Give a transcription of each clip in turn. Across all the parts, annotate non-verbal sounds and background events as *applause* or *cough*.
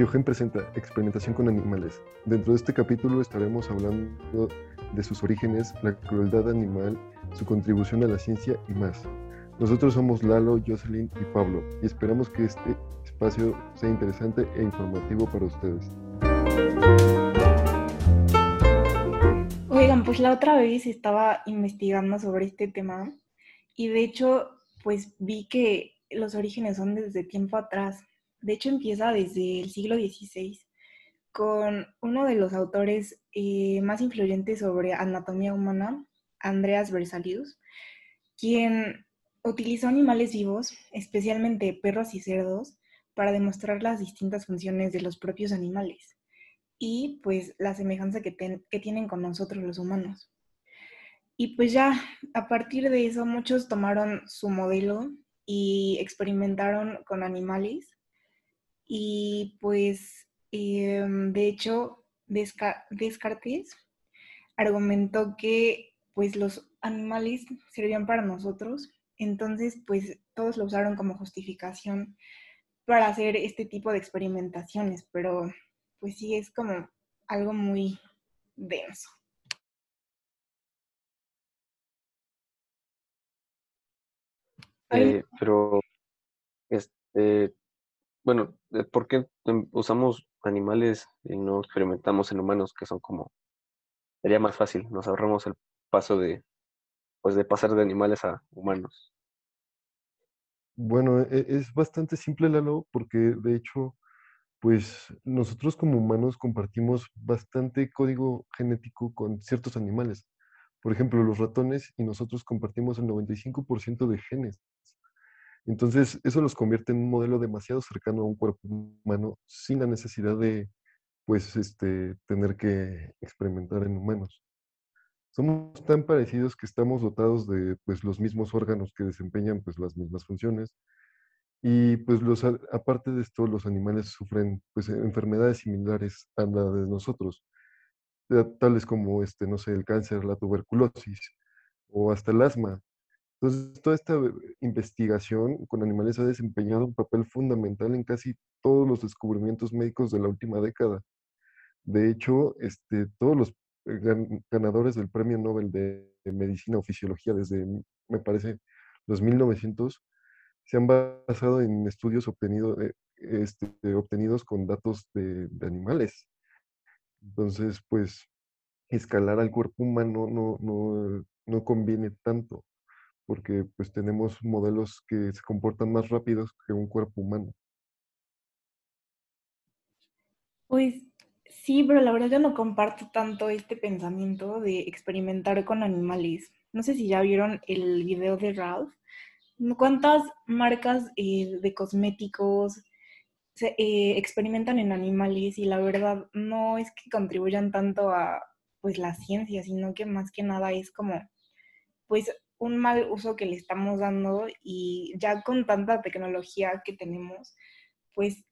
Biogen presenta Experimentación con animales. Dentro de este capítulo estaremos hablando de sus orígenes, la crueldad animal, su contribución a la ciencia y más. Nosotros somos Lalo, Jocelyn y Pablo y esperamos que este espacio sea interesante e informativo para ustedes. Oigan, pues la otra vez estaba investigando sobre este tema y de hecho pues vi que los orígenes son desde tiempo atrás de hecho empieza desde el siglo XVI con uno de los autores eh, más influyentes sobre anatomía humana, Andreas Berzelius, quien utilizó animales vivos, especialmente perros y cerdos, para demostrar las distintas funciones de los propios animales y pues la semejanza que, que tienen con nosotros los humanos. Y pues ya a partir de eso muchos tomaron su modelo y experimentaron con animales y pues, em, de hecho, Descartes argumentó que pues los animales servían para nosotros, entonces pues todos lo usaron como justificación para hacer este tipo de experimentaciones, pero pues sí es como algo muy denso. Eh, pero este, bueno, ¿por qué usamos animales y no experimentamos en humanos que son como, sería más fácil, nos ahorramos el paso de, pues de pasar de animales a humanos? Bueno, e, es bastante simple, Lalo, porque de hecho, pues nosotros como humanos compartimos bastante código genético con ciertos animales. Por ejemplo, los ratones y nosotros compartimos el 95% de genes. Entonces, eso los convierte en un modelo demasiado cercano a un cuerpo humano sin la necesidad de, pues, este, tener que experimentar en humanos. Somos tan parecidos que estamos dotados de, pues, los mismos órganos que desempeñan, pues, las mismas funciones. Y, pues, los, aparte de esto, los animales sufren, pues, enfermedades similares a la de nosotros, tales como, este, no sé, el cáncer, la tuberculosis o hasta el asma. Entonces, toda esta eh, investigación con animales ha desempeñado un papel fundamental en casi todos los descubrimientos médicos de la última década. De hecho, este, todos los eh, ganadores del Premio Nobel de Medicina o Fisiología desde, me parece, los 1900, se han basado en estudios eh, este, obtenidos con datos de, de, animales. Entonces, pues, escalar al cuerpo humano no, no, no conviene tanto porque pues tenemos modelos que se comportan más rápidos que un cuerpo humano. Pues sí, pero la verdad yo no comparto tanto este pensamiento de experimentar con animales. No sé si ya vieron el video de Ralph. ¿Cuántas marcas eh, de cosméticos se, eh, experimentan en animales y la verdad no es que contribuyan tanto a pues la ciencia, sino que más que nada es como pues un mal uso que le estamos dando y ya con tanta tecnología que tenemos, pues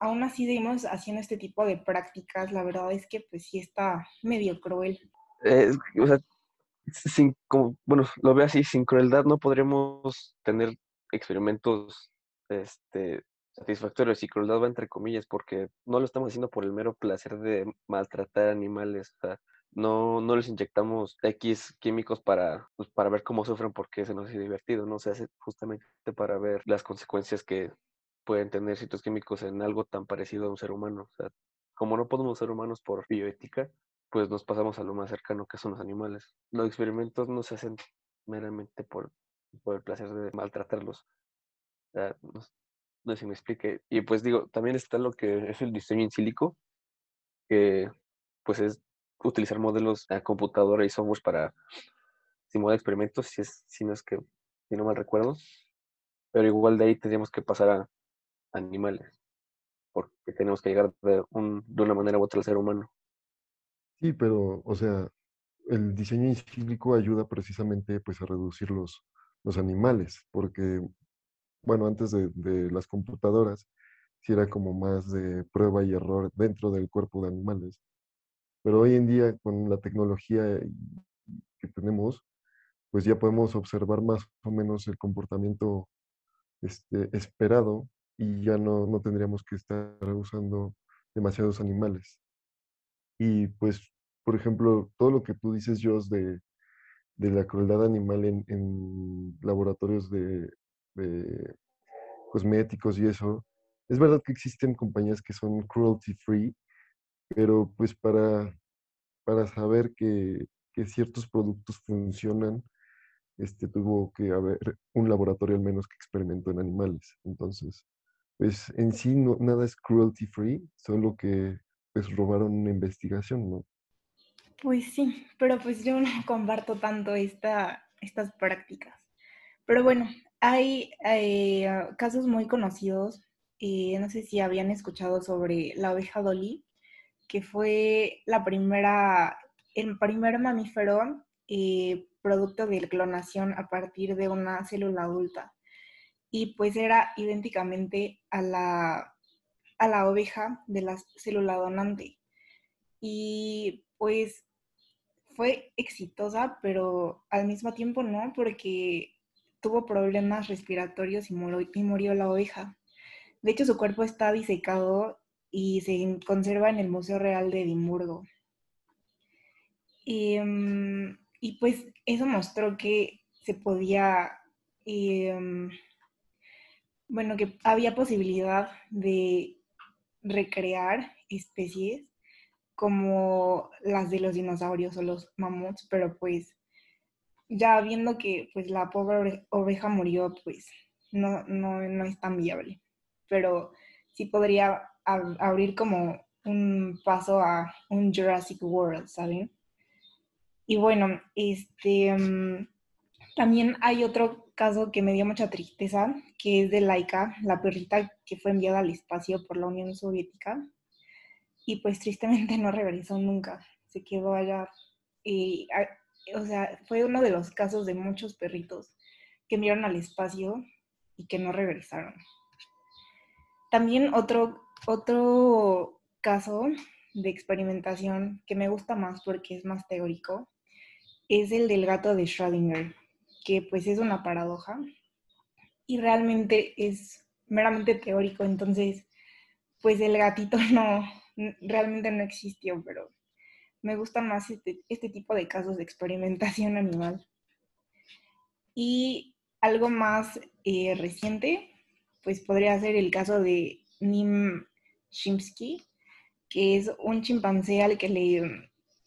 aún así seguimos haciendo este tipo de prácticas. La verdad es que pues sí está medio cruel. o sea, sin, como, bueno, lo veo así, sin crueldad no podremos tener experimentos este, satisfactorios y crueldad va entre comillas porque no lo estamos haciendo por el mero placer de maltratar animales. No, no les inyectamos X químicos para, pues, para ver cómo sufren porque se nos hace divertido, ¿no? Se hace justamente para ver las consecuencias que pueden tener ciertos químicos en algo tan parecido a un ser humano. O sea, como no podemos ser humanos por bioética, pues nos pasamos a lo más cercano que son los animales. Los experimentos no se hacen meramente por, por el placer de maltratarlos. No, no sé si me explique. Y pues digo, también está lo que es el diseño in silico, que pues es utilizar modelos de computadora y software para simular experimentos, si, es, si no es que, si no mal recuerdo. Pero igual de ahí tendríamos que pasar a animales, porque tenemos que llegar de, un, de una manera u otra al ser humano. Sí, pero, o sea, el diseño encíclico ayuda precisamente pues, a reducir los, los animales, porque, bueno, antes de las computadoras, si era como más de prueba y error dentro del cuerpo de animales. Pero hoy en día, con la tecnología que tenemos, pues ya podemos observar más o menos el comportamiento este, esperado y ya no, no tendríamos que estar usando demasiados animales. Y pues, por ejemplo, todo lo que tú dices, Jos, de, de la crueldad animal en, en laboratorios de, de cosméticos y eso, es verdad que existen compañías que son cruelty free, pero pues para, para saber que, que ciertos productos funcionan, este, tuvo que haber un laboratorio al menos que experimentó en animales. Entonces, pues en sí nada es cruelty free, solo que pues robaron una investigación, ¿no? Pues sí, pero pues yo no *laughs* comparto tanto esta, estas prácticas. Pero bueno, hay eh, casos muy conocidos. Eh, no sé si habían escuchado sobre la oveja Dolly, que fue la primera, el primer mamífero eh, producto de clonación a partir de una célula adulta. Y pues era idénticamente a la, a la oveja de la célula donante. Y pues fue exitosa, pero al mismo tiempo no, porque tuvo problemas respiratorios y murió, la oveja. De hecho, su cuerpo está disecado y se conserva en el Museo Real de Edimburgo. Y, mm, pues eso mostró que se podía, em, bueno, que había posibilidad de recrear especies como las de los dinosaurios o los mamuts, pero pues ya viendo que pues la pobre oveja murió, pues no, no, no es tan viable. Pero sí podría abrir como un paso a un Jurassic World, ¿saben? Y bueno, este mm, también hay otro caso que me dio mucha tristeza, que es de Laika, la perrita que fue enviada al espacio por la Unión Soviética. Y pues tristemente *laughs* no regresó nunca, se quedó allá. Y o sea, fue uno de los casos de muchos perritos que enviaron al espacio y que no regresaron. También otro, otro caso de experimentación que me gusta más porque es más teórico es el del gato de Schrödinger, que pues es una paradoja y realmente es meramente teórico, entonces pues el gatito *laughs* no, realmente no existió, pero me gustan más este, este, tipo de casos de experimentación *laughs* animal. Y algo más eh, reciente, pues podría ser el caso de Nim Shimsky, que es un chimpancé al que le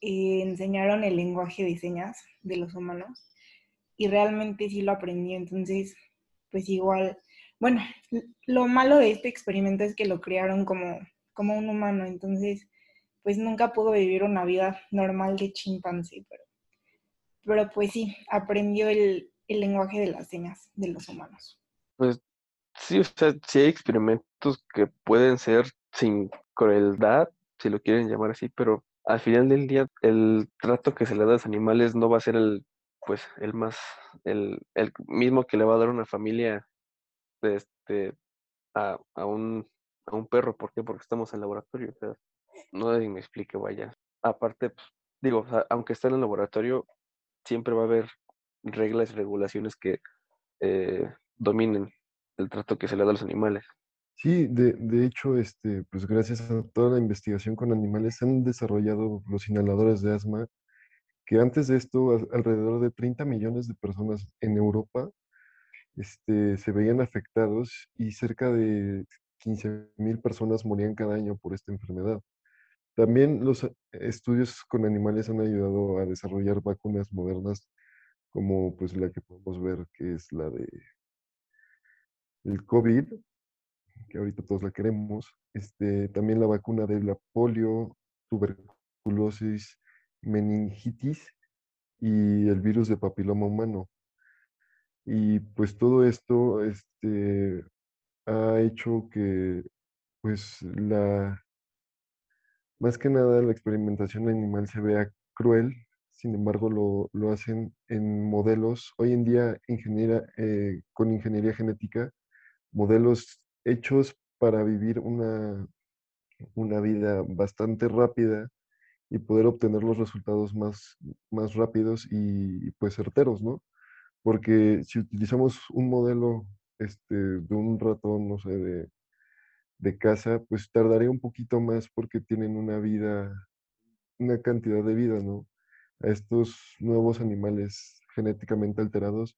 eh, enseñaron el lenguaje de señas de los humanos y realmente sí lo aprendió. Entonces, pues igual, bueno, lo malo de este experimento es que lo crearon como, como un humano, entonces pues nunca pudo vivir una vida normal de chimpancé, pero, pero pues sí, aprendió el, lenguaje de las señas de los humanos. Pues sí, o sea, sí hay experimentos que pueden ser sin crueldad, si lo quieren llamar así, pero al final del día el trato que se le da a los animales no va a ser el pues el más el, el mismo que le va a dar una familia este a, a un a un perro, ¿por qué? Porque estamos en laboratorio, o sea, no me explique, vaya. Aparte, pues, digo, aunque esté en el laboratorio, siempre va a haber reglas y regulaciones que eh, dominen el trato que se le da a los animales. Sí, de, de, hecho, este, pues gracias a toda la investigación con animales se han desarrollado los inhaladores de asma, que antes de esto alrededor de 30 millones de personas en Europa este, se veían afectados y cerca de 15 mil personas morían cada año por esta enfermedad. También los eh, estudios con animales han ayudado a desarrollar vacunas modernas como pues la que podemos ver que es la de el COVID, que ahorita todos la queremos, este, también la vacuna de la polio, tuberculosis, meningitis y el virus de papiloma humano. Y pues todo esto este, ha hecho que pues la más que nada la experimentación animal se vea cruel, sin embargo lo, hacen en modelos, hoy en día eh, con ingeniería genética, modelos hechos para vivir una, una vida bastante rápida y poder obtener los resultados más, más rápidos y, pues certeros, ¿no? Porque si utilizamos un modelo este, de un ratón, no sé, de de casa, pues tardaría un poquito más porque tienen una vida, una cantidad de vida, ¿no? A estos nuevos animales genéticamente alterados,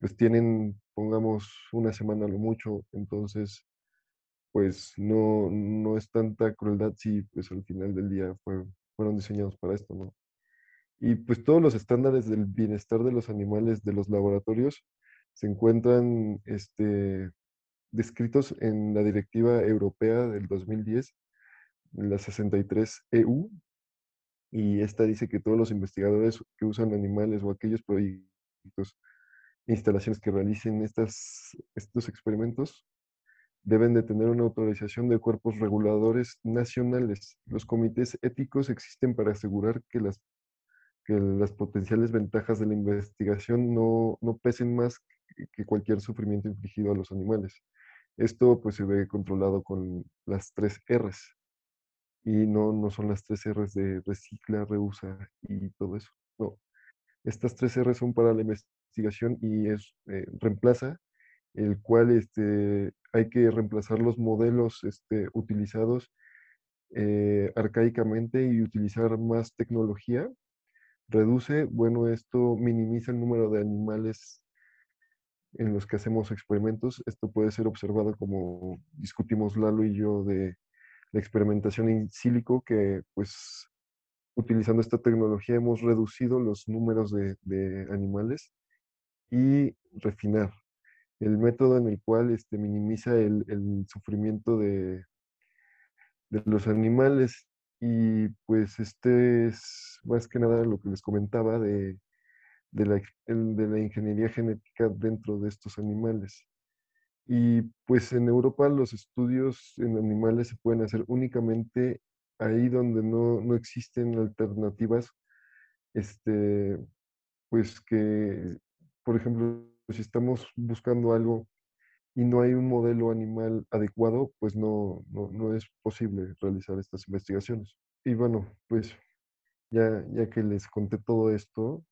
pues tienen, pongamos, una semana lo mucho, entonces, pues no, no es tanta crueldad si pues al final del día fueron diseñados para esto, ¿no? Y pues todos los estándares del bienestar de los animales de los laboratorios se encuentran este, descritos en la Directiva Europea del 2010, la 63 EU, y esta dice que todos los investigadores que usan animales o aquellos proyectos, instalaciones que realicen estas, estos experimentos deben de tener una autorización de cuerpos reguladores nacionales. Los comités éticos existen para asegurar que las, que las potenciales ventajas de la investigación no, no pesen más que cualquier sufrimiento infligido a los animales. Esto pues se ve controlado con las tres R's y no, no son las tres R's de recicla, reusa y todo eso. No, estas tres R's son para la investigación y es eh, reemplaza, el cual este, hay que reemplazar los modelos este, utilizados eh, arcaicamente y utilizar más tecnología. Reduce, bueno, esto minimiza el número de animales en los que hacemos experimentos. Esto puede ser observado como discutimos Lalo y yo de la experimentación in sílico, que pues utilizando esta tecnología hemos reducido los números de, animales y refinar el método en el cual este, minimiza el, sufrimiento de, de los animales. Y pues este es más que nada lo que les comentaba de de la, de la ingeniería genética dentro de estos animales. Y pues en Europa los estudios en animales se pueden hacer únicamente ahí donde no, no existen alternativas, este, pues que, por ejemplo, si estamos buscando algo y no hay un modelo animal adecuado, pues no, no, no es posible realizar estas investigaciones. Y bueno, pues ya, ya que les conté todo esto,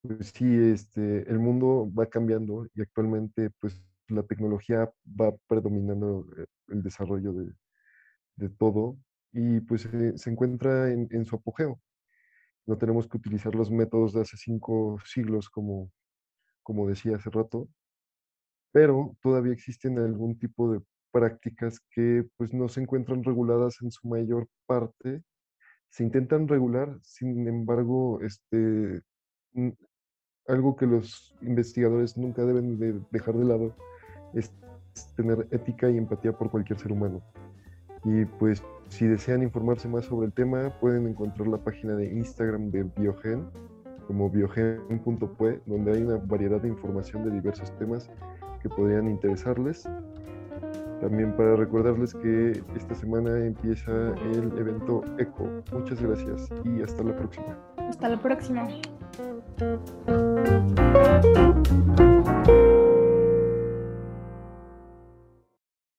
pues sí, este, el mundo va cambiando y actualmente pues la tecnología va predominando eh, el desarrollo de, todo y pues se encuentra en, su apogeo. No tenemos que utilizar los métodos de hace cinco siglos como, como decía hace rato, pero todavía existen algún tipo de prácticas que pues no se encuentran reguladas en su mayor parte. Se intentan regular, sin embargo, este, algo que los investigadores nunca deben de dejar de lado es tener ética y empatía por cualquier ser humano. Y pues si desean informarse más sobre el tema, pueden encontrar la página de Instagram de Biogen, como biogen.pue, donde hay una variedad de información de diversos temas que podrían interesarles. También para recordarles que esta semana empieza el evento ECO. Muchas gracias y hasta la próxima. Hasta la próxima.